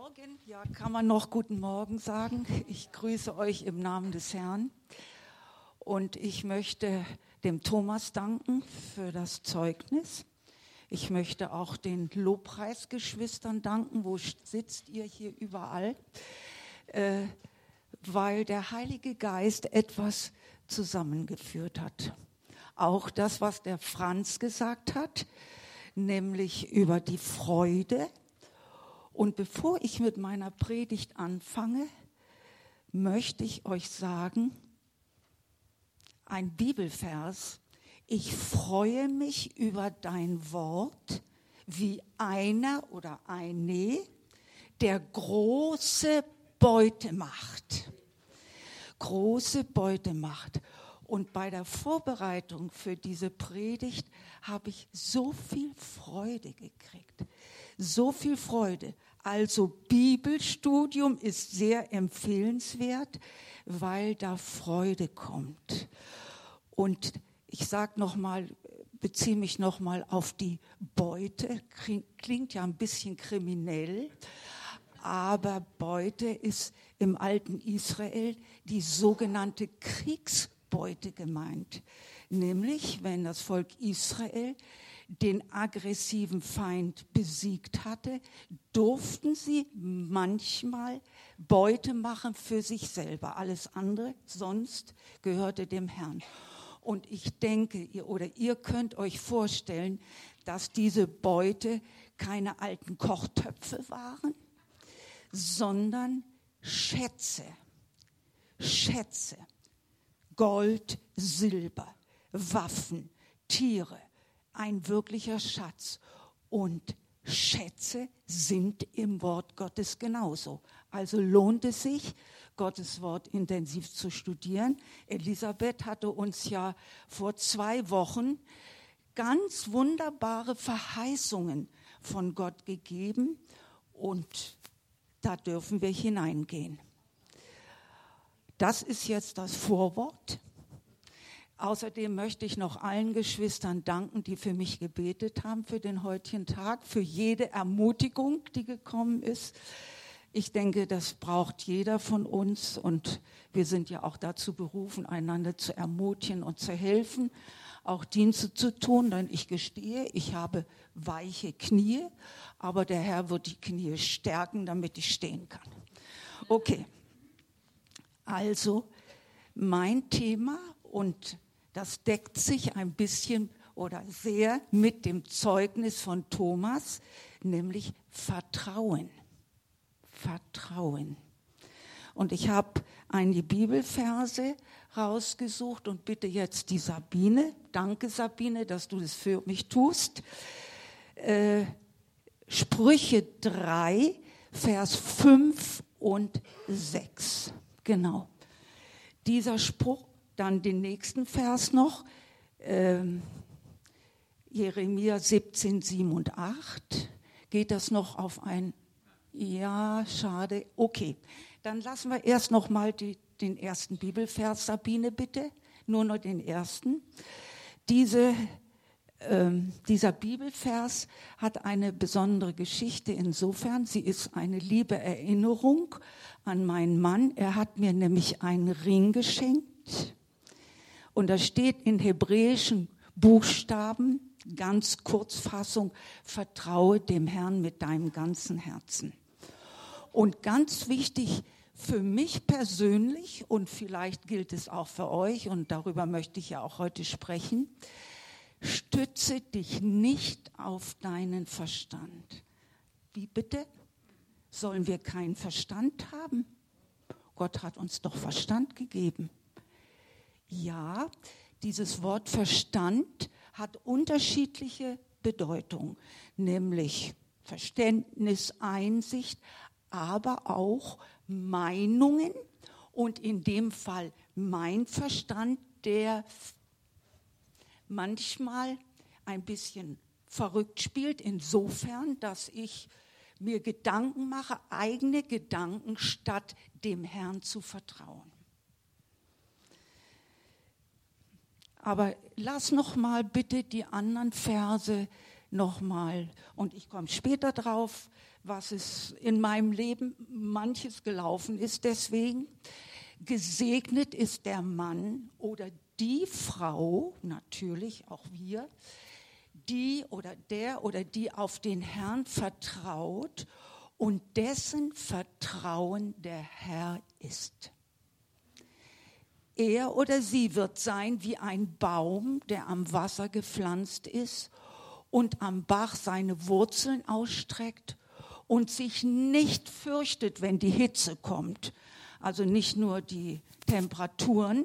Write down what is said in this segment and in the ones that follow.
Morgen, ja, kann man noch guten Morgen sagen. Ich grüße euch im Namen des Herrn. Und ich möchte dem Thomas danken für das Zeugnis. Ich möchte auch den Lobpreisgeschwistern danken. Wo sitzt ihr hier überall? Äh, weil der Heilige Geist etwas zusammengeführt hat. Auch das, was der Franz gesagt hat, nämlich über die Freude. Und bevor ich mit meiner Predigt anfange, möchte ich euch sagen, ein Bibelvers, ich freue mich über dein Wort wie einer oder eine, der große Beute macht. Große Beute macht. Und bei der Vorbereitung für diese Predigt habe ich so viel Freude gekriegt. So viel Freude. Also Bibelstudium ist sehr empfehlenswert, weil da Freude kommt. Und ich sage noch mal, beziehe mich noch mal auf die Beute. Klingt ja ein bisschen kriminell, aber Beute ist im alten Israel die sogenannte Kriegsbeute gemeint. Nämlich, wenn das Volk Israel den aggressiven Feind besiegt hatte, durften sie manchmal Beute machen für sich selber. Alles andere sonst gehörte dem Herrn. Und ich denke, ihr, oder ihr könnt euch vorstellen, dass diese Beute keine alten Kochtöpfe waren, sondern Schätze. Schätze. Gold, Silber, Waffen, Tiere. Ein wirklicher Schatz. Und Schätze sind im Wort Gottes genauso. Also lohnt es sich, Gottes Wort intensiv zu studieren. Elisabeth hatte uns ja vor zwei Wochen ganz wunderbare Verheißungen von Gott gegeben und da dürfen wir hineingehen. Das ist jetzt das Vorwort. Außerdem möchte ich noch allen Geschwistern danken, die für mich gebetet haben für den heutigen Tag, für jede Ermutigung, die gekommen ist. Ich denke, das braucht jeder von uns und wir sind ja auch dazu berufen, einander zu ermutigen und zu helfen, auch Dienste zu tun, denn ich gestehe, ich habe weiche Knie, aber der Herr wird die Knie stärken, damit ich stehen kann. Okay, also mein Thema und das deckt sich ein bisschen oder sehr mit dem Zeugnis von Thomas, nämlich Vertrauen. Vertrauen. Und ich habe einige Bibelverse rausgesucht und bitte jetzt die Sabine, danke Sabine, dass du das für mich tust. Äh, Sprüche 3, Vers 5 und 6. Genau. Dieser Spruch, dann den nächsten Vers noch, äh, Jeremia 17, 7 und 8. Geht das noch auf ein ja, schade. Okay, dann lassen wir erst noch mal die, den ersten Bibelvers, Sabine, bitte. Nur noch den ersten. Diese, ähm, dieser Bibelvers hat eine besondere Geschichte insofern. Sie ist eine liebe Erinnerung an meinen Mann. Er hat mir nämlich einen Ring geschenkt. Und da steht in hebräischen Buchstaben, ganz Kurzfassung, vertraue dem Herrn mit deinem ganzen Herzen. Und ganz wichtig für mich persönlich und vielleicht gilt es auch für euch und darüber möchte ich ja auch heute sprechen, stütze dich nicht auf deinen Verstand. Wie bitte? Sollen wir keinen Verstand haben? Gott hat uns doch Verstand gegeben. Ja, dieses Wort Verstand hat unterschiedliche Bedeutung, nämlich Verständnis, Einsicht, aber auch Meinungen und in dem Fall mein Verstand, der manchmal ein bisschen verrückt spielt, insofern, dass ich mir Gedanken mache, eigene Gedanken, statt dem Herrn zu vertrauen. Aber lass noch mal bitte die anderen Verse nochmal, und ich komme später drauf, was es in meinem Leben manches gelaufen ist deswegen. Gesegnet ist der Mann oder die Frau, natürlich auch wir, die oder der oder die auf den Herrn vertraut und dessen Vertrauen der Herr ist. Er oder sie wird sein wie ein Baum, der am Wasser gepflanzt ist und am Bach seine Wurzeln ausstreckt und sich nicht fürchtet, wenn die Hitze kommt. Also nicht nur die Temperaturen,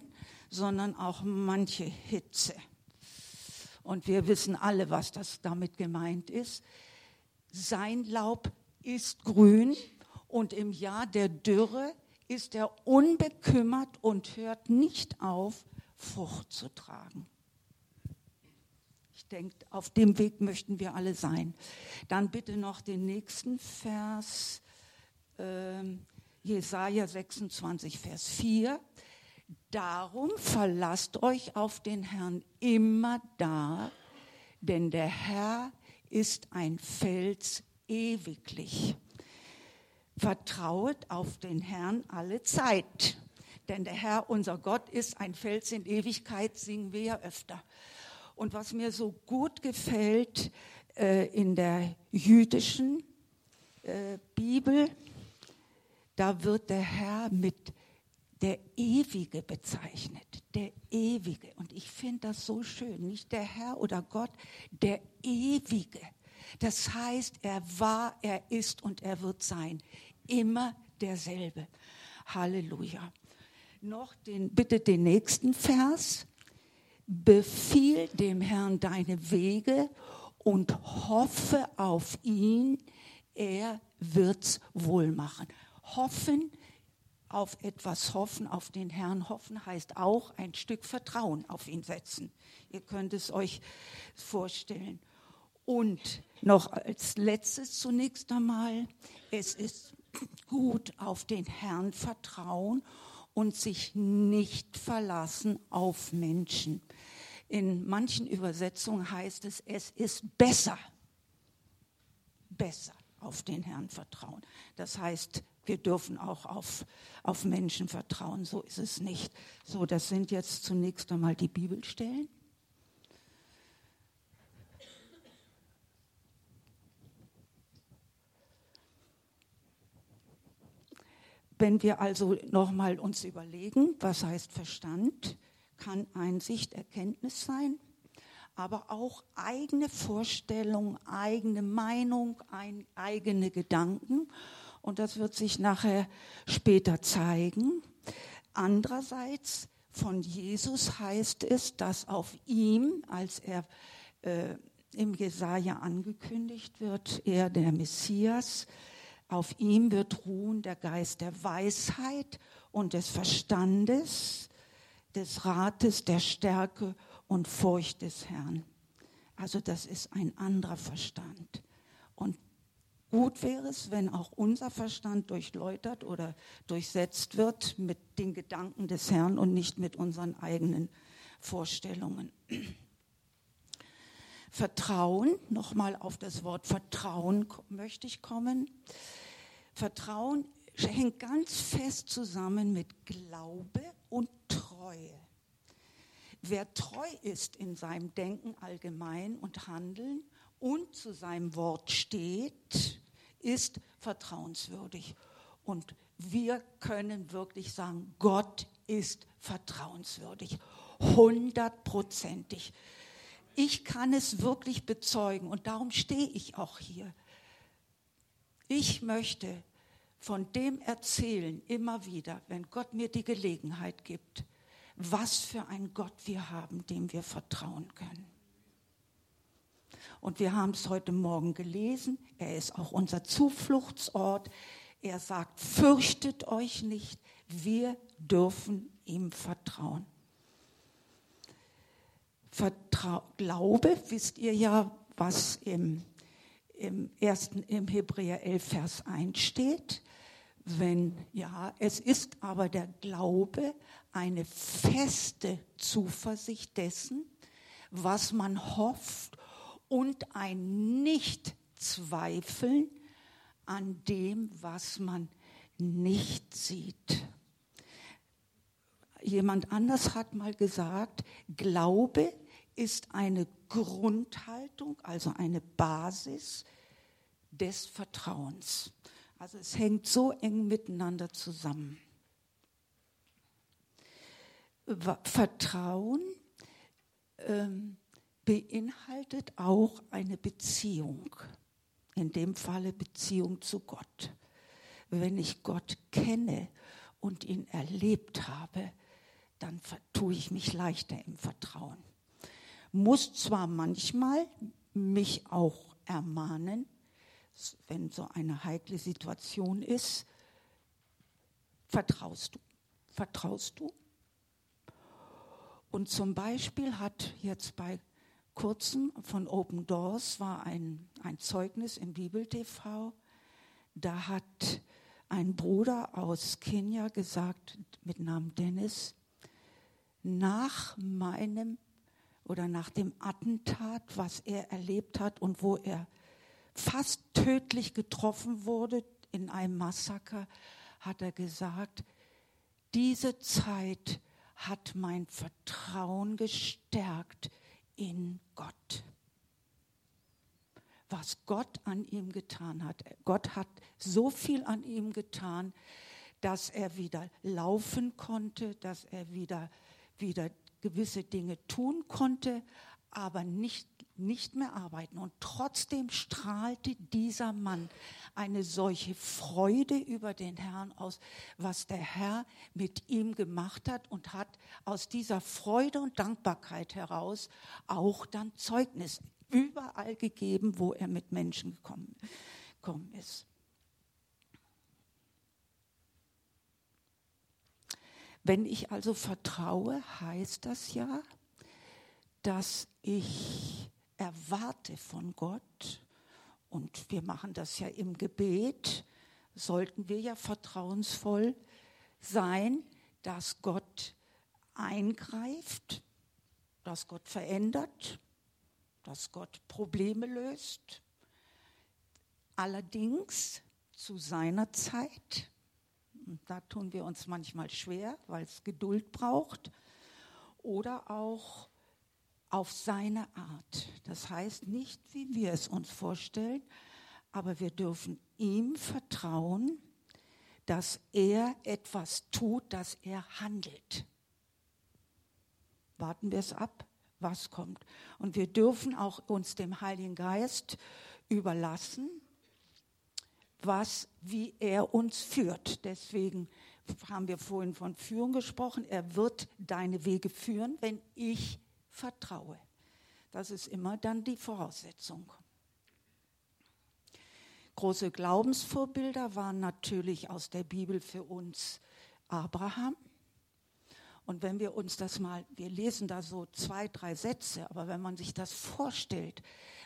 sondern auch manche Hitze. Und wir wissen alle, was das damit gemeint ist. Sein Laub ist grün und im Jahr der Dürre ist er unbekümmert und hört nicht auf, Frucht zu tragen. Ich denke, auf dem Weg möchten wir alle sein. Dann bitte noch den nächsten Vers, äh, Jesaja 26, Vers 4. Darum verlasst euch auf den Herrn immer da, denn der Herr ist ein Fels ewiglich. Vertraut auf den Herrn alle Zeit, denn der Herr, unser Gott, ist ein Fels in Ewigkeit, singen wir ja öfter. Und was mir so gut gefällt äh, in der jüdischen äh, Bibel, da wird der Herr mit der Ewige bezeichnet, der Ewige. Und ich finde das so schön, nicht der Herr oder Gott, der Ewige. Das heißt, er war, er ist und er wird sein. Immer derselbe. Halleluja. Noch den, bitte den nächsten Vers. Befiehl dem Herrn deine Wege und hoffe auf ihn, er wird's wohl machen. Hoffen, auf etwas hoffen, auf den Herrn hoffen, heißt auch ein Stück Vertrauen auf ihn setzen. Ihr könnt es euch vorstellen. Und noch als letztes zunächst einmal, es ist gut auf den Herrn vertrauen und sich nicht verlassen auf Menschen. In manchen Übersetzungen heißt es, es ist besser, besser auf den Herrn vertrauen. Das heißt, wir dürfen auch auf, auf Menschen vertrauen. So ist es nicht. So, das sind jetzt zunächst einmal die Bibelstellen. Wenn wir also nochmal uns überlegen, was heißt Verstand, kann Einsicht, Erkenntnis sein, aber auch eigene Vorstellung, eigene Meinung, ein, eigene Gedanken. Und das wird sich nachher später zeigen. Andererseits von Jesus heißt es, dass auf ihm, als er äh, im Jesaja angekündigt wird, er der Messias, auf ihm wird ruhen der Geist der Weisheit und des Verstandes, des Rates, der Stärke und Furcht des Herrn. Also das ist ein anderer Verstand. Und gut wäre es, wenn auch unser Verstand durchläutert oder durchsetzt wird mit den Gedanken des Herrn und nicht mit unseren eigenen Vorstellungen. Vertrauen, nochmal auf das Wort Vertrauen möchte ich kommen. Vertrauen hängt ganz fest zusammen mit Glaube und Treue. Wer treu ist in seinem Denken allgemein und Handeln und zu seinem Wort steht, ist vertrauenswürdig. Und wir können wirklich sagen, Gott ist vertrauenswürdig, hundertprozentig. Ich kann es wirklich bezeugen und darum stehe ich auch hier. Ich möchte von dem erzählen immer wieder, wenn Gott mir die Gelegenheit gibt, was für ein Gott wir haben, dem wir vertrauen können. Und wir haben es heute Morgen gelesen. Er ist auch unser Zufluchtsort. Er sagt, fürchtet euch nicht. Wir dürfen ihm vertrauen. Vertrau Glaube, wisst ihr ja, was im, im, ersten, im Hebräer 11, Vers 1 steht. Wenn, ja, es ist aber der Glaube eine feste Zuversicht dessen, was man hofft und ein Nicht-Zweifeln an dem, was man nicht sieht. Jemand anders hat mal gesagt, Glaube ist eine Grundhaltung, also eine Basis des Vertrauens. Also es hängt so eng miteinander zusammen. Vertrauen ähm, beinhaltet auch eine Beziehung, in dem Falle Beziehung zu Gott. Wenn ich Gott kenne und ihn erlebt habe, dann tue ich mich leichter im Vertrauen. Muss zwar manchmal mich auch ermahnen, wenn so eine heikle Situation ist, vertraust du? Vertraust du? Und zum Beispiel hat jetzt bei kurzem von Open Doors war ein, ein Zeugnis im Bibel TV. Da hat ein Bruder aus Kenia gesagt, mit Namen Dennis, nach meinem oder nach dem Attentat, was er erlebt hat und wo er fast tödlich getroffen wurde in einem Massaker, hat er gesagt, diese Zeit hat mein Vertrauen gestärkt in Gott. Was Gott an ihm getan hat. Gott hat so viel an ihm getan, dass er wieder laufen konnte, dass er wieder, wieder gewisse Dinge tun konnte, aber nicht, nicht mehr arbeiten. Und trotzdem strahlte dieser Mann eine solche Freude über den Herrn aus, was der Herr mit ihm gemacht hat und hat aus dieser Freude und Dankbarkeit heraus auch dann Zeugnis überall gegeben, wo er mit Menschen gekommen, gekommen ist. Wenn ich also vertraue, heißt das ja, dass ich erwarte von Gott, und wir machen das ja im Gebet, sollten wir ja vertrauensvoll sein, dass Gott eingreift, dass Gott verändert, dass Gott Probleme löst. Allerdings zu seiner Zeit. Da tun wir uns manchmal schwer, weil es Geduld braucht. Oder auch auf seine Art. Das heißt nicht, wie wir es uns vorstellen, aber wir dürfen ihm vertrauen, dass er etwas tut, dass er handelt. Warten wir es ab, was kommt. Und wir dürfen auch uns dem Heiligen Geist überlassen, was, wie er uns führt. Deswegen haben wir vorhin von Führung gesprochen. Er wird deine Wege führen, wenn ich vertraue. Das ist immer dann die Voraussetzung. Große Glaubensvorbilder waren natürlich aus der Bibel für uns Abraham. Und wenn wir uns das mal, wir lesen da so zwei, drei Sätze, aber wenn man sich das vorstellt,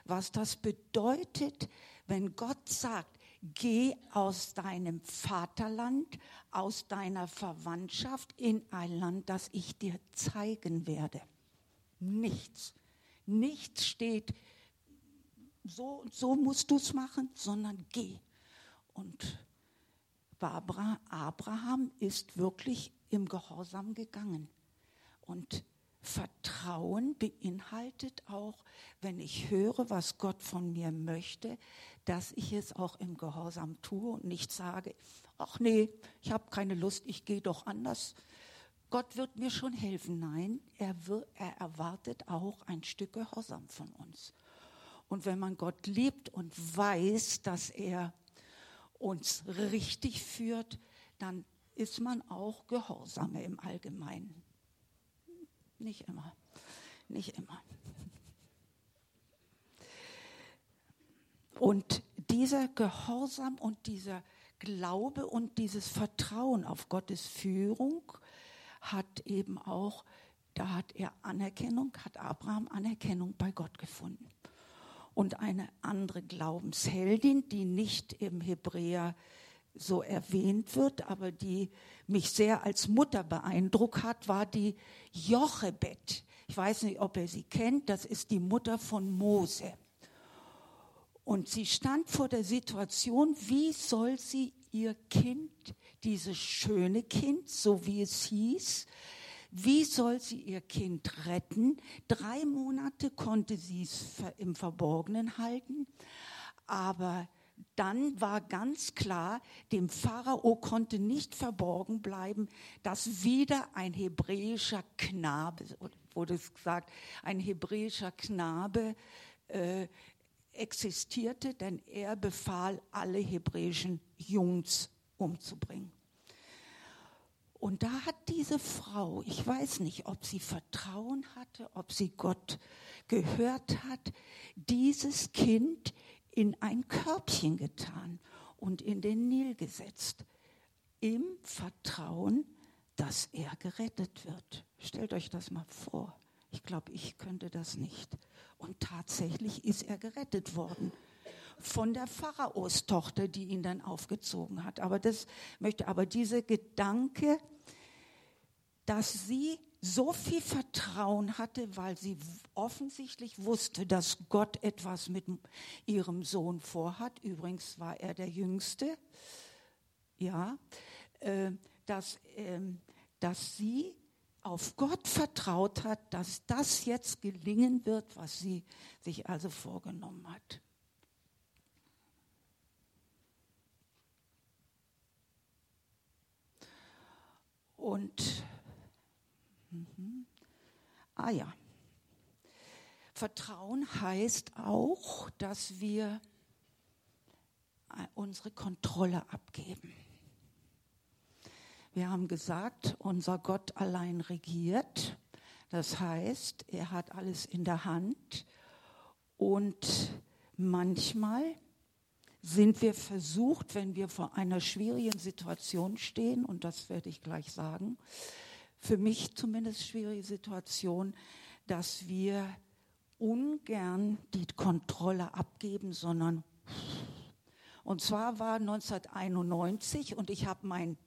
was das bedeutet, wenn Gott sagt, geh aus deinem Vaterland, aus deiner Verwandtschaft in ein Land, das ich dir zeigen werde. Nichts. Nichts steht, so und so musst du es machen, sondern geh. Und Abraham ist wirklich im Gehorsam gegangen. Und Vertrauen beinhaltet auch, wenn ich höre, was Gott von mir möchte, dass ich es auch im Gehorsam tue und nicht sage, ach nee, ich habe keine Lust, ich gehe doch anders, Gott wird mir schon helfen. Nein, er, wird, er erwartet auch ein Stück Gehorsam von uns. Und wenn man Gott liebt und weiß, dass er uns richtig führt, dann ist man auch gehorsamer im Allgemeinen. Nicht immer, nicht immer. Und dieser Gehorsam und dieser Glaube und dieses Vertrauen auf Gottes Führung hat eben auch, da hat er Anerkennung, hat Abraham Anerkennung bei Gott gefunden. Und eine andere Glaubensheldin, die nicht im Hebräer so erwähnt wird, aber die mich sehr als Mutter beeindruckt hat, war die Jochebed. Ich weiß nicht, ob ihr sie kennt, das ist die Mutter von Mose. Und sie stand vor der Situation, wie soll sie ihr Kind, dieses schöne Kind, so wie es hieß, wie soll sie ihr Kind retten? Drei Monate konnte sie es im Verborgenen halten, aber dann war ganz klar, dem Pharao konnte nicht verborgen bleiben, dass wieder ein hebräischer Knabe, wurde es gesagt, ein hebräischer Knabe äh, existierte, denn er befahl, alle hebräischen Jungs umzubringen. Und da hat diese Frau, ich weiß nicht, ob sie Vertrauen hatte, ob sie Gott gehört hat, dieses Kind in ein Körbchen getan und in den Nil gesetzt, im Vertrauen, dass er gerettet wird. Stellt euch das mal vor. Ich glaube, ich könnte das nicht. Und tatsächlich ist er gerettet worden von der Pharaostochter, die ihn dann aufgezogen hat. Aber das möchte, aber dieser Gedanke, dass sie so viel Vertrauen hatte, weil sie offensichtlich wusste, dass Gott etwas mit ihrem Sohn vorhat. Übrigens war er der Jüngste. Ja, äh, dass, äh, dass sie auf Gott vertraut hat, dass das jetzt gelingen wird, was sie sich also vorgenommen hat. Und Mhm. Ah ja. Vertrauen heißt auch, dass wir äh, unsere Kontrolle abgeben. Wir haben gesagt, unser Gott allein regiert. Das heißt, er hat alles in der Hand. Und manchmal sind wir versucht, wenn wir vor einer schwierigen Situation stehen, und das werde ich gleich sagen, für mich zumindest schwierige Situation, dass wir ungern die Kontrolle abgeben, sondern und zwar war 1991 und ich habe meinen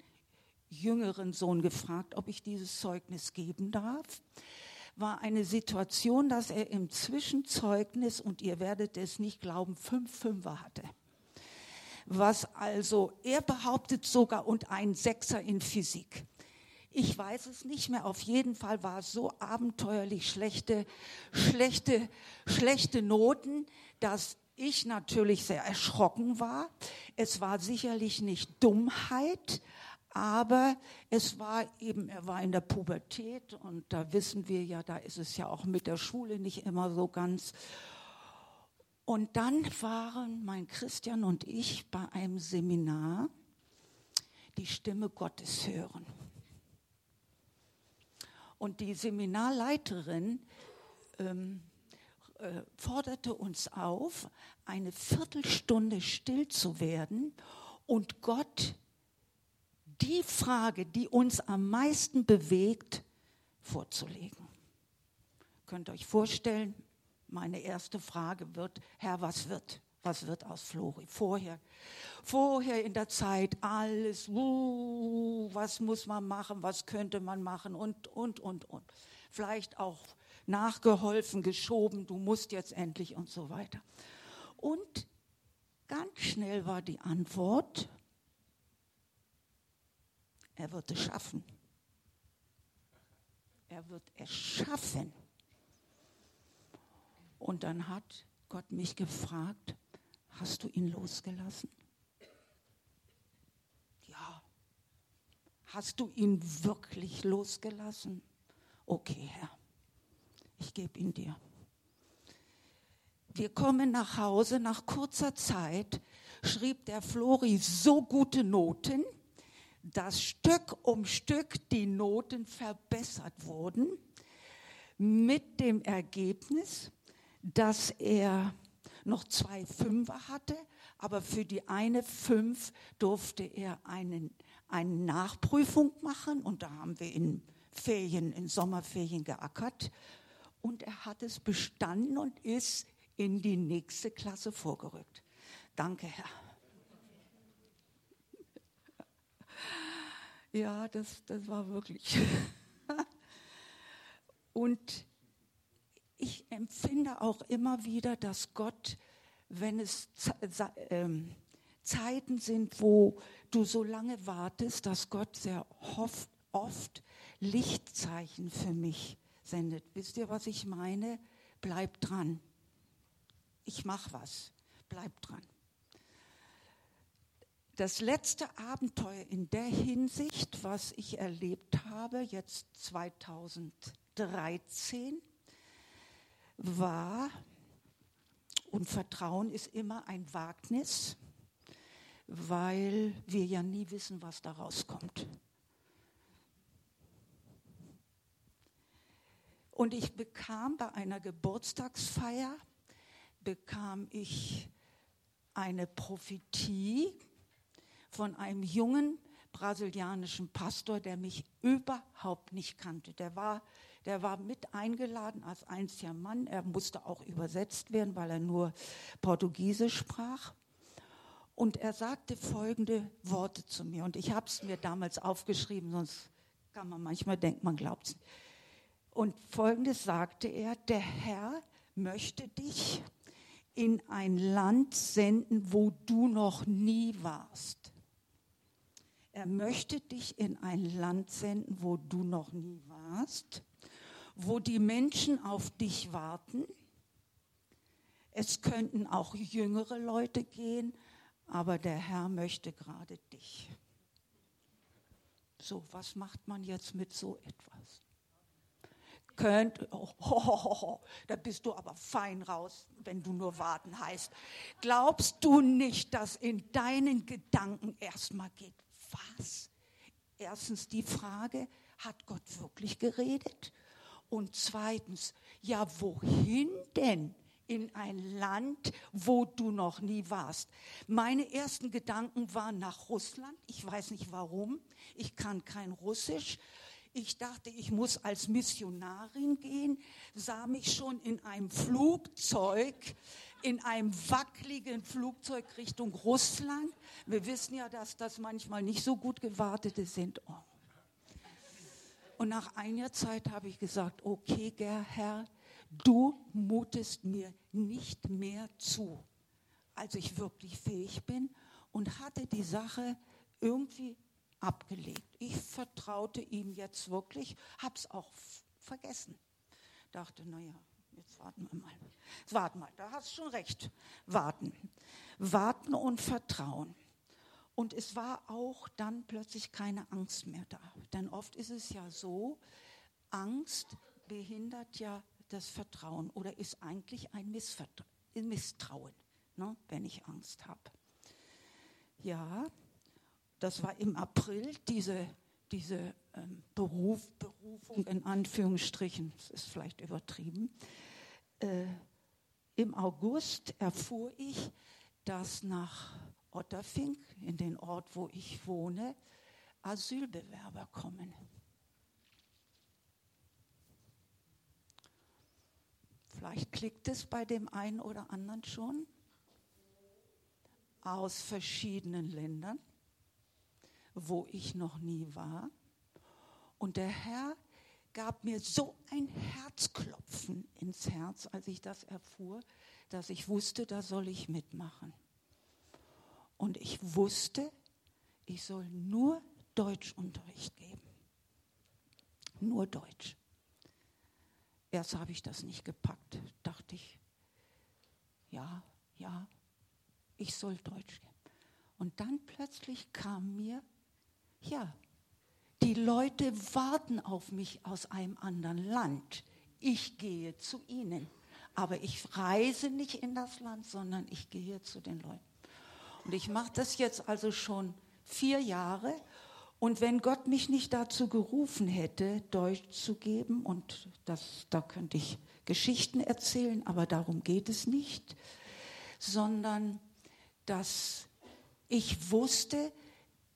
jüngeren Sohn gefragt, ob ich dieses Zeugnis geben darf. War eine Situation, dass er im Zwischenzeugnis, und ihr werdet es nicht glauben, fünf Fünfer hatte. Was also, er behauptet sogar und ein Sechser in Physik. Ich weiß es nicht mehr. Auf jeden Fall war es so abenteuerlich schlechte, schlechte, schlechte Noten, dass ich natürlich sehr erschrocken war. Es war sicherlich nicht Dummheit, aber es war eben, er war in der Pubertät und da wissen wir ja, da ist es ja auch mit der Schule nicht immer so ganz. Und dann waren mein Christian und ich bei einem Seminar die Stimme Gottes hören. Und die Seminarleiterin ähm, äh, forderte uns auf, eine Viertelstunde still zu werden und Gott die Frage, die uns am meisten bewegt, vorzulegen. Könnt ihr euch vorstellen, meine erste Frage wird, Herr, was wird? Was wird aus Flori? Vorher, vorher in der Zeit alles, uh, was muss man machen, was könnte man machen und, und, und, und. Vielleicht auch nachgeholfen, geschoben, du musst jetzt endlich und so weiter. Und ganz schnell war die Antwort, er wird es schaffen. Er wird es schaffen. Und dann hat Gott mich gefragt, Hast du ihn losgelassen? Ja. Hast du ihn wirklich losgelassen? Okay, Herr, ich gebe ihn dir. Wir kommen nach Hause. Nach kurzer Zeit schrieb der Flori so gute Noten, dass Stück um Stück die Noten verbessert wurden, mit dem Ergebnis, dass er noch zwei Fünfer hatte, aber für die eine Fünf durfte er einen, eine Nachprüfung machen und da haben wir in Ferien, in Sommerferien geackert und er hat es bestanden und ist in die nächste Klasse vorgerückt. Danke, Herr. Ja, das, das war wirklich. und ich empfinde auch immer wieder, dass Gott wenn es ähm, Zeiten sind, wo du so lange wartest, dass Gott sehr oft Lichtzeichen für mich sendet. Wisst ihr, was ich meine? Bleib dran. Ich mache was. Bleib dran. Das letzte Abenteuer in der Hinsicht, was ich erlebt habe, jetzt 2013, war, und Vertrauen ist immer ein Wagnis, weil wir ja nie wissen, was da rauskommt. Und ich bekam bei einer Geburtstagsfeier, bekam ich eine Prophetie von einem jungen brasilianischen Pastor, der mich überhaupt nicht kannte. Der war, der war mit eingeladen als einziger Mann. Er musste auch übersetzt werden, weil er nur Portugiesisch sprach. Und er sagte folgende Worte zu mir. Und ich habe es mir damals aufgeschrieben, sonst kann man manchmal denken, man glaubt es. Und folgendes sagte er, der Herr möchte dich in ein Land senden, wo du noch nie warst. Er möchte dich in ein Land senden, wo du noch nie warst, wo die Menschen auf dich warten. Es könnten auch jüngere Leute gehen, aber der Herr möchte gerade dich. So, was macht man jetzt mit so etwas? Könnt, oh, oh, oh, da bist du aber fein raus, wenn du nur warten heißt. Glaubst du nicht, dass in deinen Gedanken erstmal geht, was? Erstens die Frage, hat Gott wirklich geredet? Und zweitens, ja, wohin denn? in ein Land, wo du noch nie warst. Meine ersten Gedanken waren nach Russland. Ich weiß nicht warum. Ich kann kein Russisch. Ich dachte, ich muss als Missionarin gehen, sah mich schon in einem Flugzeug, in einem wackeligen Flugzeug Richtung Russland. Wir wissen ja, dass das manchmal nicht so gut gewartete sind. Oh. Und nach einer Zeit habe ich gesagt, okay, Herr, du mutest mir nicht mehr zu, als ich wirklich fähig bin und hatte die Sache irgendwie abgelegt. Ich vertraute ihm jetzt wirklich, habe es auch vergessen. Dachte, naja, jetzt warten wir mal. Warten mal, da hast du schon recht. Warten. Warten und Vertrauen. Und es war auch dann plötzlich keine Angst mehr da. Denn oft ist es ja so, Angst behindert ja das Vertrauen oder ist eigentlich ein Misstrauen, ne, wenn ich Angst habe. Ja, das war im April, diese, diese ähm, Beruf, Berufung in Anführungsstrichen, das ist vielleicht übertrieben. Äh, Im August erfuhr ich, dass nach Otterfink, in den Ort, wo ich wohne, Asylbewerber kommen. Vielleicht klickt es bei dem einen oder anderen schon aus verschiedenen Ländern, wo ich noch nie war. Und der Herr gab mir so ein Herzklopfen ins Herz, als ich das erfuhr, dass ich wusste, da soll ich mitmachen. Und ich wusste, ich soll nur Deutschunterricht geben. Nur Deutsch. Erst habe ich das nicht gepackt, dachte ich, ja, ja, ich soll Deutsch gehen. Und dann plötzlich kam mir, ja, die Leute warten auf mich aus einem anderen Land. Ich gehe zu ihnen. Aber ich reise nicht in das Land, sondern ich gehe zu den Leuten. Und ich mache das jetzt also schon vier Jahre und wenn Gott mich nicht dazu gerufen hätte, Deutsch zu geben, und das, da könnte ich Geschichten erzählen, aber darum geht es nicht, sondern dass ich wusste,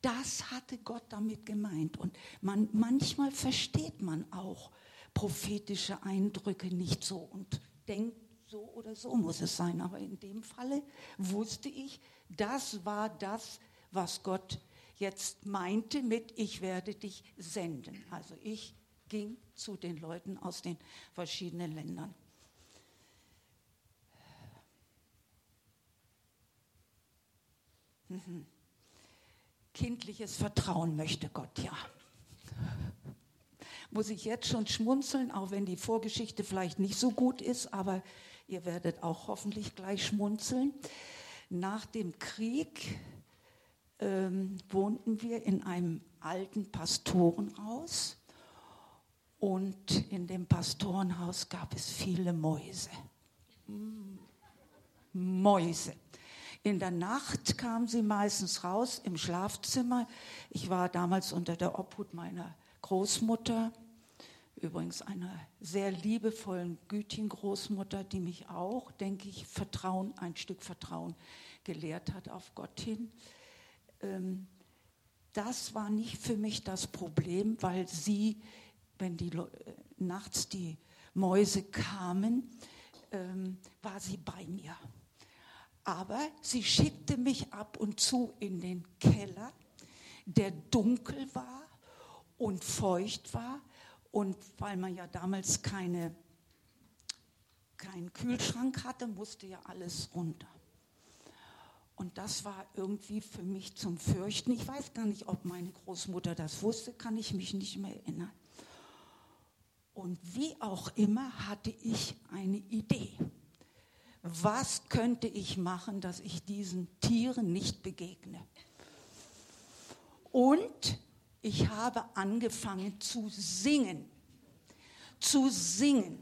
das hatte Gott damit gemeint. Und man, manchmal versteht man auch prophetische Eindrücke nicht so und denkt, so oder so muss es sein. Aber in dem Falle wusste ich, das war das, was Gott jetzt meinte mit, ich werde dich senden. Also ich ging zu den Leuten aus den verschiedenen Ländern. Mhm. Kindliches Vertrauen möchte Gott, ja. Muss ich jetzt schon schmunzeln, auch wenn die Vorgeschichte vielleicht nicht so gut ist, aber ihr werdet auch hoffentlich gleich schmunzeln. Nach dem Krieg ähm, wohnten wir in einem alten Pastorenhaus und in dem Pastorenhaus gab es viele Mäuse. Mäuse. In der Nacht kamen sie meistens raus im Schlafzimmer. Ich war damals unter der Obhut meiner Großmutter, übrigens einer sehr liebevollen, gütigen Großmutter, die mich auch, denke ich, Vertrauen, ein Stück Vertrauen gelehrt hat auf Gott hin. Ähm, das war nicht für mich das Problem, weil sie, wenn die äh, nachts die Mäuse kamen, ähm, war sie bei mir. Aber sie schickte mich ab und zu in den Keller, der dunkel war und feucht war. Und weil man ja damals keine, keinen Kühlschrank hatte, musste ja alles runter. Und das war irgendwie für mich zum Fürchten. Ich weiß gar nicht, ob meine Großmutter das wusste, kann ich mich nicht mehr erinnern. Und wie auch immer hatte ich eine Idee was könnte ich machen, dass ich diesen Tieren nicht begegne. Und ich habe angefangen zu singen, zu singen.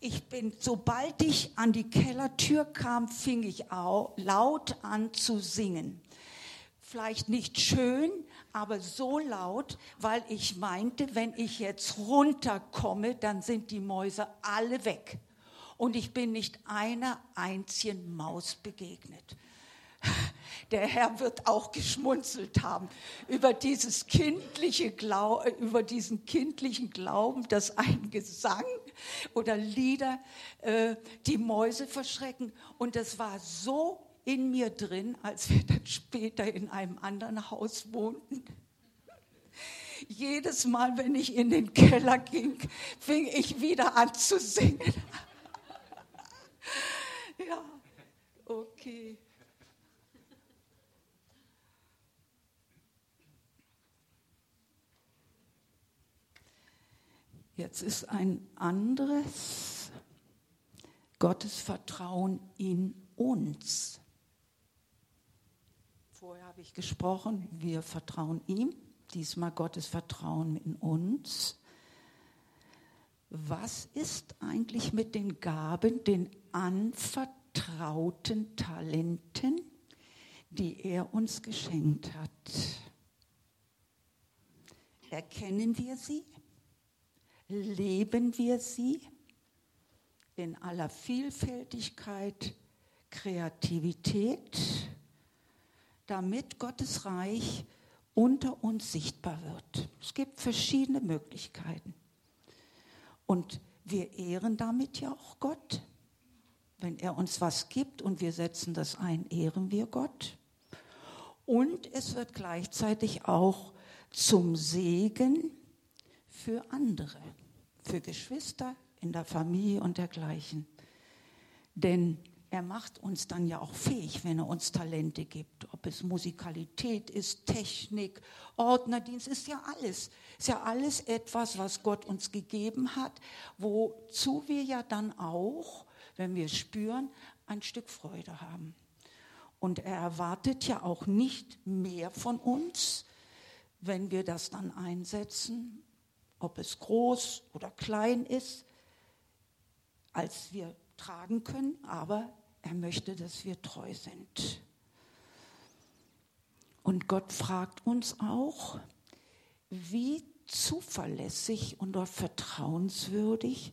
Ich bin, sobald ich an die Kellertür kam, fing ich auch laut an zu singen. Vielleicht nicht schön, aber so laut, weil ich meinte, wenn ich jetzt runterkomme, dann sind die Mäuse alle weg und ich bin nicht einer einzigen Maus begegnet. Der Herr wird auch geschmunzelt haben über, dieses kindliche Glau über diesen kindlichen Glauben, dass ein Gesang oder Lieder äh, die Mäuse verschrecken. Und das war so in mir drin, als wir dann später in einem anderen Haus wohnten. Jedes Mal, wenn ich in den Keller ging, fing ich wieder an zu singen. Ja, okay. Jetzt ist ein anderes Gottesvertrauen in uns. Vorher habe ich gesprochen, wir vertrauen ihm, diesmal Gottes Vertrauen in uns was ist eigentlich mit den Gaben, den anvertrauten Talenten, die er uns geschenkt hat? Erkennen wir sie? Leben wir sie in aller Vielfältigkeit, Kreativität, damit Gottes Reich unter uns sichtbar wird? Es gibt verschiedene Möglichkeiten. Und wir ehren damit ja auch Gott. Wenn er uns was gibt und wir setzen das ein, ehren wir Gott. Und es wird gleichzeitig auch zum Segen für andere, für Geschwister in der Familie und dergleichen. Denn er macht uns dann ja auch fähig, wenn er uns Talente gibt. Ob es Musikalität ist, Technik, Ordnerdienst, ist ja alles. Ist ja alles etwas, was Gott uns gegeben hat, wozu wir ja dann auch, wenn wir spüren, ein Stück Freude haben. Und er erwartet ja auch nicht mehr von uns, wenn wir das dann einsetzen, ob es groß oder klein ist, als wir tragen können, aber er möchte, dass wir treu sind. Und Gott fragt uns auch, wie zuverlässig und vertrauenswürdig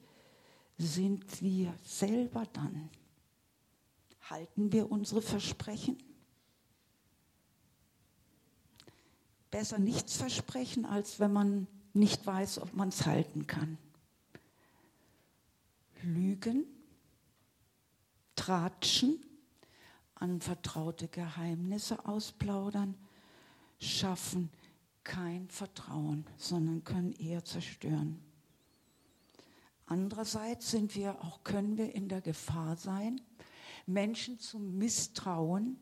sind wir selber dann? Halten wir unsere Versprechen? Besser nichts versprechen, als wenn man nicht weiß, ob man es halten kann. Lügen tratschen, anvertraute Geheimnisse ausplaudern, schaffen kein Vertrauen, sondern können eher zerstören. Andererseits sind wir auch, können wir in der Gefahr sein, Menschen zum Misstrauen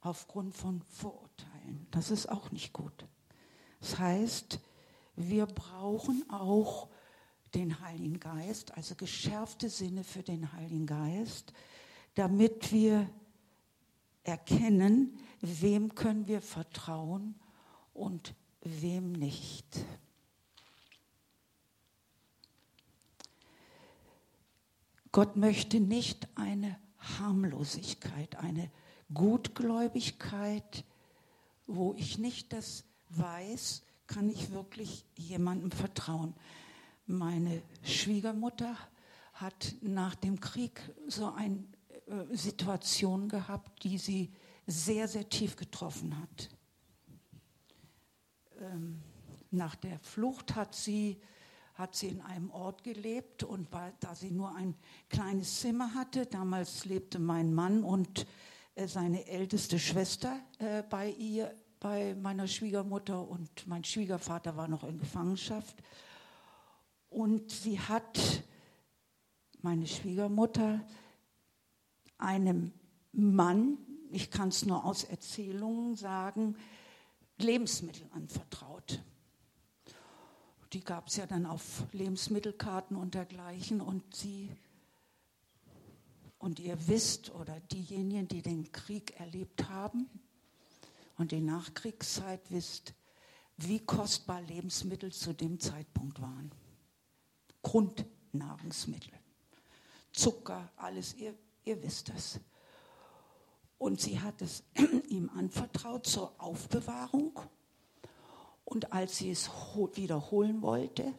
aufgrund von Vorurteilen. Das ist auch nicht gut. Das heißt, wir brauchen auch den Heiligen Geist, also geschärfte Sinne für den Heiligen Geist, damit wir erkennen, wem können wir vertrauen und wem nicht. Gott möchte nicht eine Harmlosigkeit, eine Gutgläubigkeit, wo ich nicht das weiß, kann ich wirklich jemandem vertrauen. Meine Schwiegermutter hat nach dem Krieg so eine äh, Situation gehabt, die sie sehr, sehr tief getroffen hat. Ähm, nach der Flucht hat sie, hat sie in einem Ort gelebt und war, da sie nur ein kleines Zimmer hatte, damals lebte mein Mann und äh, seine älteste Schwester äh, bei ihr, bei meiner Schwiegermutter und mein Schwiegervater war noch in Gefangenschaft. Und sie hat, meine Schwiegermutter, einem Mann, ich kann es nur aus Erzählungen sagen, Lebensmittel anvertraut. Die gab es ja dann auf Lebensmittelkarten und dergleichen und sie und ihr wisst oder diejenigen, die den Krieg erlebt haben und die Nachkriegszeit wisst, wie kostbar Lebensmittel zu dem Zeitpunkt waren. Grundnahrungsmittel, Zucker, alles, ihr, ihr wisst es. Und sie hat es ihm anvertraut zur Aufbewahrung. Und als sie es wiederholen wollte,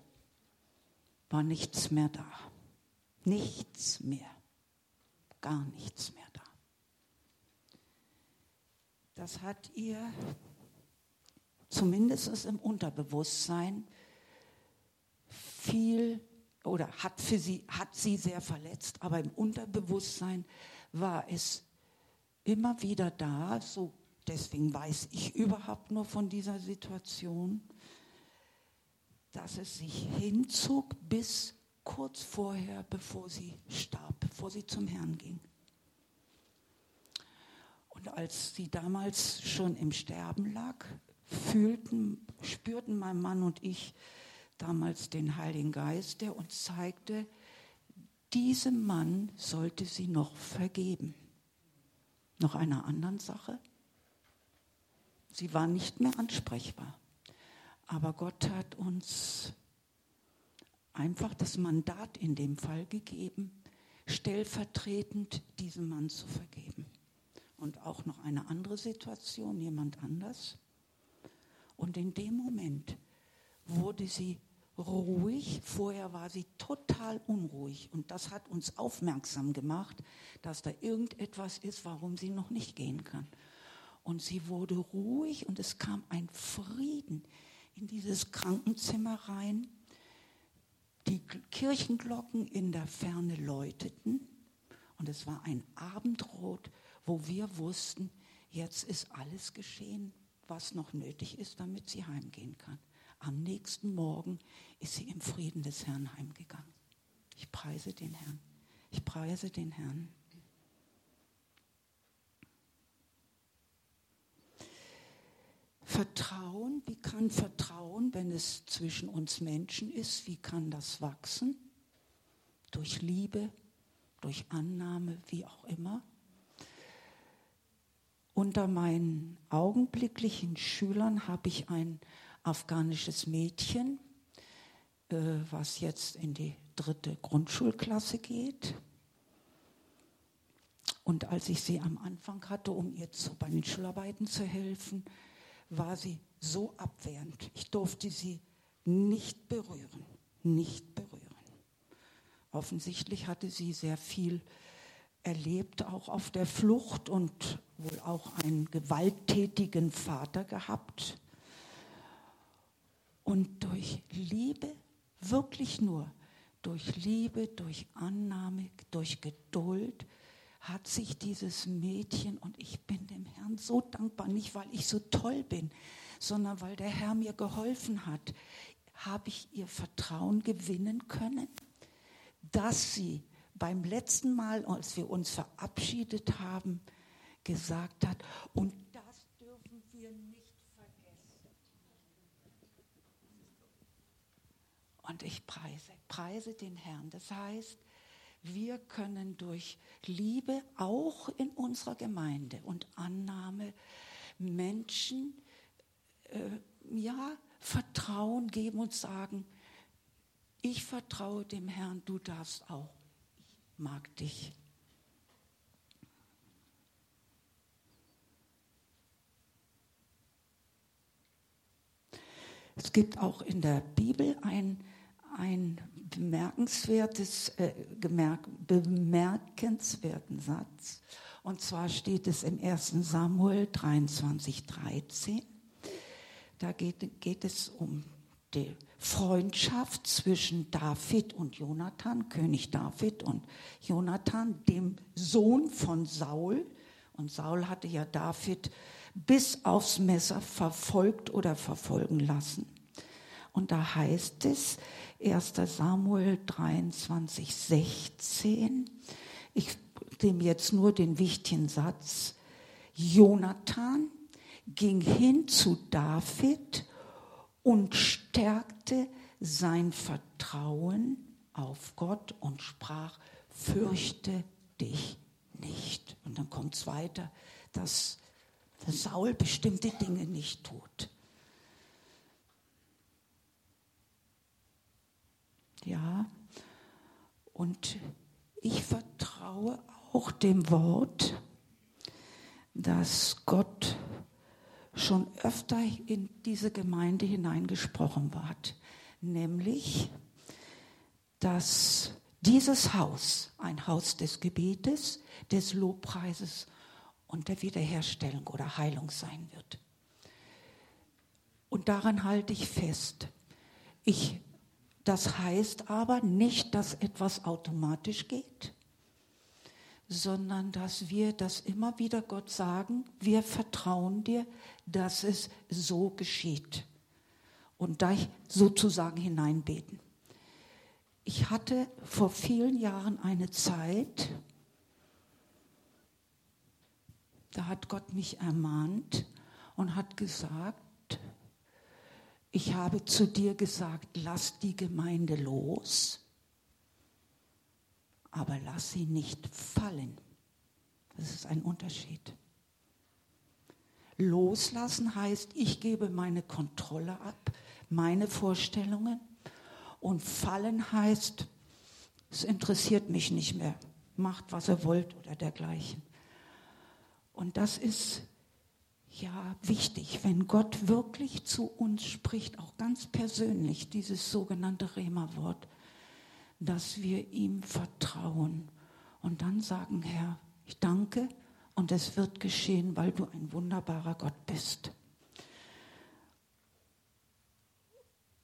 war nichts mehr da. Nichts mehr. Gar nichts mehr da. Das hat ihr zumindest im Unterbewusstsein viel oder hat für sie hat sie sehr verletzt, aber im Unterbewusstsein war es immer wieder da, so deswegen weiß ich überhaupt nur von dieser Situation, dass es sich hinzog bis kurz vorher, bevor sie starb, bevor sie zum Herrn ging. Und als sie damals schon im Sterben lag, fühlten, spürten mein Mann und ich damals den Heiligen Geist, der uns zeigte, diesem Mann sollte sie noch vergeben. Noch einer anderen Sache. Sie war nicht mehr ansprechbar. Aber Gott hat uns einfach das Mandat in dem Fall gegeben, stellvertretend diesem Mann zu vergeben. Und auch noch eine andere Situation, jemand anders. Und in dem Moment wurde sie ruhig. Vorher war sie total unruhig. Und das hat uns aufmerksam gemacht, dass da irgendetwas ist, warum sie noch nicht gehen kann. Und sie wurde ruhig und es kam ein Frieden in dieses Krankenzimmer rein. Die Kirchenglocken in der Ferne läuteten und es war ein Abendrot, wo wir wussten, jetzt ist alles geschehen, was noch nötig ist, damit sie heimgehen kann. Am nächsten Morgen ist sie im Frieden des Herrn heimgegangen. Ich preise den Herrn. Ich preise den Herrn. Vertrauen, wie kann Vertrauen, wenn es zwischen uns Menschen ist, wie kann das wachsen? Durch Liebe, durch Annahme, wie auch immer. Unter meinen augenblicklichen Schülern habe ich ein afghanisches Mädchen, äh, was jetzt in die dritte Grundschulklasse geht. Und als ich sie am Anfang hatte, um ihr zu, bei den Schularbeiten zu helfen, war sie so abwehrend. Ich durfte sie nicht berühren, nicht berühren. Offensichtlich hatte sie sehr viel erlebt, auch auf der Flucht und wohl auch einen gewalttätigen Vater gehabt. Und durch Liebe, wirklich nur durch Liebe, durch Annahme, durch Geduld hat sich dieses Mädchen, und ich bin dem Herrn so dankbar, nicht weil ich so toll bin, sondern weil der Herr mir geholfen hat, habe ich ihr Vertrauen gewinnen können, dass sie beim letzten Mal, als wir uns verabschiedet haben, gesagt hat. Und das dürfen wir nicht vergessen. Und ich preise, preise den Herrn. Das heißt, wir können durch Liebe auch in unserer Gemeinde und Annahme Menschen äh, ja, Vertrauen geben und sagen, ich vertraue dem Herrn, du darfst auch. Ich mag dich. Es gibt auch in der Bibel ein, ein bemerkenswertes, äh, bemerkenswerten Satz. Und zwar steht es im 1. Samuel 23, 13. Da geht, geht es um die Freundschaft zwischen David und Jonathan, König David und Jonathan, dem Sohn von Saul. Und Saul hatte ja David bis aufs Messer verfolgt oder verfolgen lassen. Und da heißt es, 1 Samuel 23, 16, ich nehme jetzt nur den wichtigen Satz, Jonathan ging hin zu David und stärkte sein Vertrauen auf Gott und sprach, fürchte dich nicht. Und dann kommt es weiter, dass Saul bestimmte Dinge nicht tut. Ja, und ich vertraue auch dem Wort, dass Gott schon öfter in diese Gemeinde hineingesprochen hat, nämlich, dass dieses Haus ein Haus des Gebetes, des Lobpreises und der Wiederherstellung oder Heilung sein wird. Und daran halte ich fest. Ich, das heißt aber nicht, dass etwas automatisch geht sondern dass wir das immer wieder Gott sagen, wir vertrauen dir, dass es so geschieht. Und da sozusagen hineinbeten. Ich hatte vor vielen Jahren eine Zeit, da hat Gott mich ermahnt und hat gesagt, ich habe zu dir gesagt, lass die Gemeinde los aber lass sie nicht fallen. Das ist ein Unterschied. Loslassen heißt, ich gebe meine Kontrolle ab, meine Vorstellungen. Und fallen heißt, es interessiert mich nicht mehr. Macht, was ihr wollt oder dergleichen. Und das ist ja wichtig, wenn Gott wirklich zu uns spricht, auch ganz persönlich, dieses sogenannte Rema-Wort, dass wir ihm vertrauen und dann sagen, Herr, ich danke und es wird geschehen, weil du ein wunderbarer Gott bist.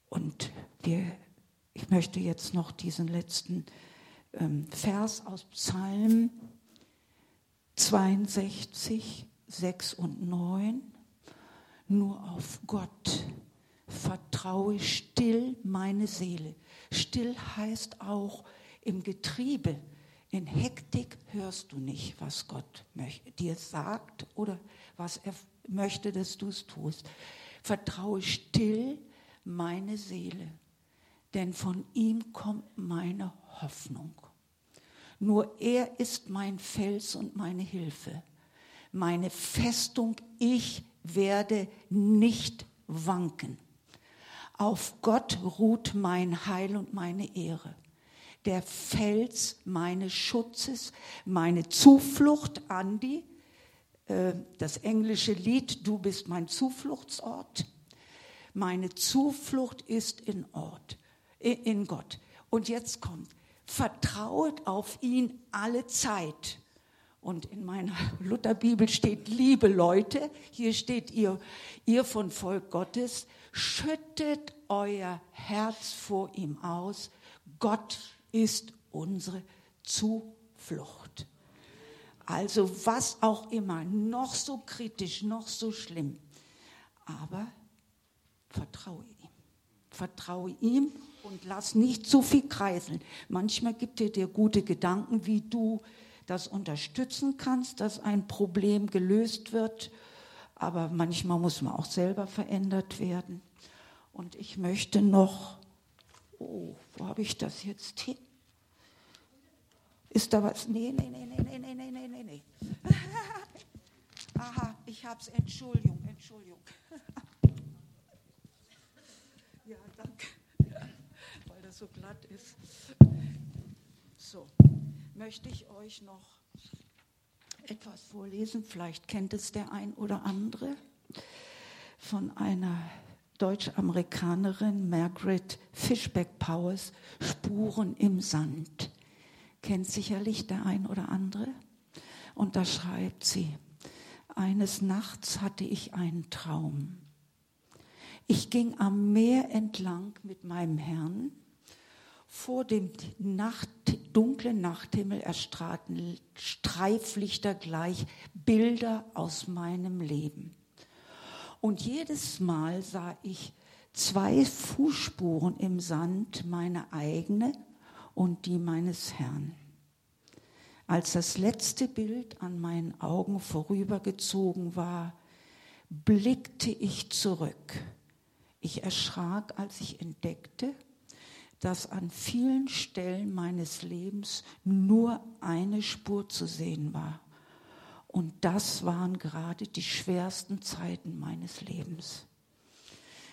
Und wir, ich möchte jetzt noch diesen letzten ähm, Vers aus Psalm 62, 6 und 9. Nur auf Gott vertraue still meine Seele. Still heißt auch im Getriebe, in Hektik hörst du nicht, was Gott dir sagt oder was er möchte, dass du es tust. Vertraue still meine Seele, denn von ihm kommt meine Hoffnung. Nur er ist mein Fels und meine Hilfe, meine Festung, ich werde nicht wanken. Auf Gott ruht mein Heil und meine Ehre. Der Fels meines Schutzes, meine Zuflucht, Andi, äh, das englische Lied, du bist mein Zufluchtsort. Meine Zuflucht ist in Ort, in Gott. Und jetzt kommt, vertraut auf ihn alle Zeit. Und in meiner Lutherbibel steht, liebe Leute, hier steht ihr, ihr von Volk Gottes, schüttet euer Herz vor ihm aus. Gott ist unsere Zuflucht. Also was auch immer, noch so kritisch, noch so schlimm, aber vertraue ihm. Vertraue ihm und lass nicht zu viel kreiseln. Manchmal gibt er dir gute Gedanken, wie du das unterstützen kannst, dass ein Problem gelöst wird. Aber manchmal muss man auch selber verändert werden. Und ich möchte noch, oh, wo habe ich das jetzt hin? Ist da was? Nee, nee, nee, nee, nee, nee, nee, nee, nee. Aha, ich habe es. Entschuldigung, Entschuldigung. ja, danke. Weil das so glatt ist. So, möchte ich euch noch etwas vorlesen. Vielleicht kennt es der ein oder andere von einer Deutsch-Amerikanerin, Margaret Fishback Powers, Spuren im Sand kennt sicherlich der ein oder andere. Und da schreibt sie, eines Nachts hatte ich einen Traum. Ich ging am Meer entlang mit meinem Herrn. Vor dem Nacht, dunklen Nachthimmel erstrahlten Streiflichter gleich Bilder aus meinem Leben. Und jedes Mal sah ich zwei Fußspuren im Sand, meine eigene und die meines Herrn. Als das letzte Bild an meinen Augen vorübergezogen war, blickte ich zurück. Ich erschrak, als ich entdeckte, dass an vielen Stellen meines Lebens nur eine Spur zu sehen war. Und das waren gerade die schwersten Zeiten meines Lebens.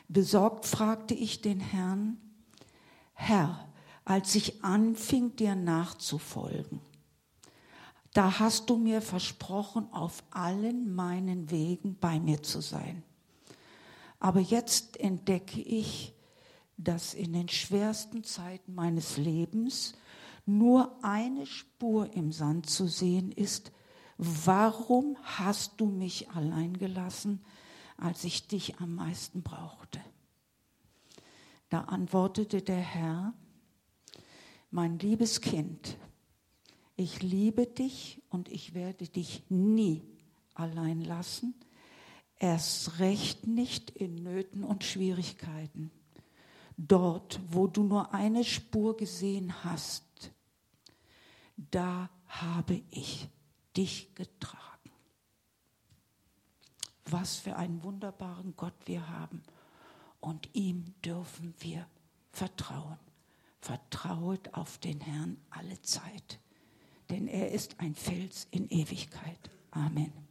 Besorgt fragte ich den Herrn, Herr, als ich anfing, dir nachzufolgen. Da hast du mir versprochen, auf allen meinen Wegen bei mir zu sein. Aber jetzt entdecke ich, dass in den schwersten Zeiten meines Lebens nur eine Spur im Sand zu sehen ist. Warum hast du mich allein gelassen, als ich dich am meisten brauchte? Da antwortete der Herr, mein liebes Kind, ich liebe dich und ich werde dich nie allein lassen, erst recht nicht in Nöten und Schwierigkeiten. Dort, wo du nur eine Spur gesehen hast, da habe ich dich getragen. Was für einen wunderbaren Gott wir haben und ihm dürfen wir vertrauen. Vertrauet auf den Herrn alle Zeit, denn er ist ein Fels in Ewigkeit. Amen.